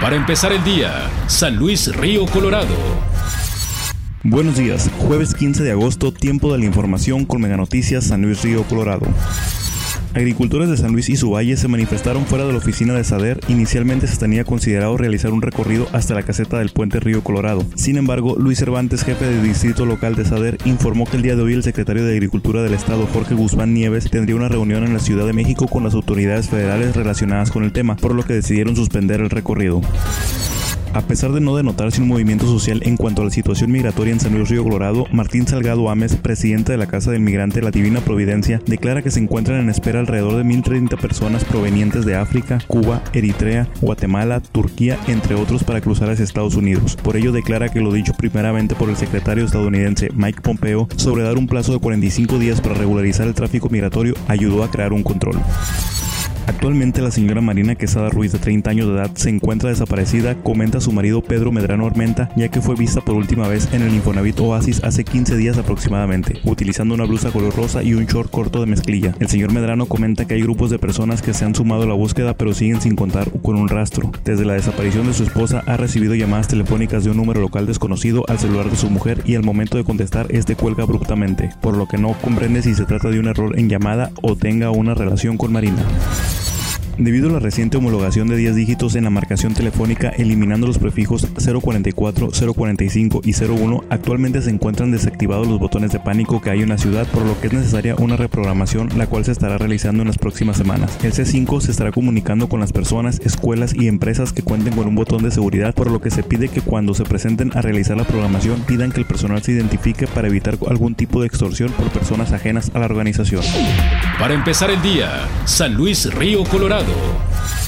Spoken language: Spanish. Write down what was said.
Para empezar el día, San Luis Río Colorado. Buenos días, jueves 15 de agosto, tiempo de la información con Mega Noticias San Luis Río Colorado. Agricultores de San Luis y su valle se manifestaron fuera de la oficina de SADER. Inicialmente se tenía considerado realizar un recorrido hasta la caseta del puente Río Colorado. Sin embargo, Luis Cervantes, jefe del distrito local de SADER, informó que el día de hoy el secretario de Agricultura del Estado, Jorge Guzmán Nieves, tendría una reunión en la Ciudad de México con las autoridades federales relacionadas con el tema, por lo que decidieron suspender el recorrido. A pesar de no denotarse un movimiento social en cuanto a la situación migratoria en San Luis Río Colorado, Martín Salgado Ames, presidente de la Casa del Migrante La Divina Providencia, declara que se encuentran en espera alrededor de 1.030 personas provenientes de África, Cuba, Eritrea, Guatemala, Turquía, entre otros, para cruzar hacia Estados Unidos. Por ello declara que lo dicho primeramente por el secretario estadounidense Mike Pompeo sobre dar un plazo de 45 días para regularizar el tráfico migratorio ayudó a crear un control. Actualmente la señora Marina Quesada Ruiz de 30 años de edad se encuentra desaparecida, comenta su marido Pedro Medrano Armenta, ya que fue vista por última vez en el Infonavit Oasis hace 15 días aproximadamente, utilizando una blusa color rosa y un short corto de mezclilla. El señor Medrano comenta que hay grupos de personas que se han sumado a la búsqueda pero siguen sin contar con un rastro. Desde la desaparición de su esposa ha recibido llamadas telefónicas de un número local desconocido al celular de su mujer y al momento de contestar este cuelga abruptamente, por lo que no comprende si se trata de un error en llamada o tenga una relación con Marina. Debido a la reciente homologación de 10 dígitos en la marcación telefónica eliminando los prefijos 044, 045 y 01, actualmente se encuentran desactivados los botones de pánico que hay en la ciudad, por lo que es necesaria una reprogramación, la cual se estará realizando en las próximas semanas. El C5 se estará comunicando con las personas, escuelas y empresas que cuenten con un botón de seguridad, por lo que se pide que cuando se presenten a realizar la programación pidan que el personal se identifique para evitar algún tipo de extorsión por personas ajenas a la organización. Para empezar el día, San Luis Río Colorado. Oh.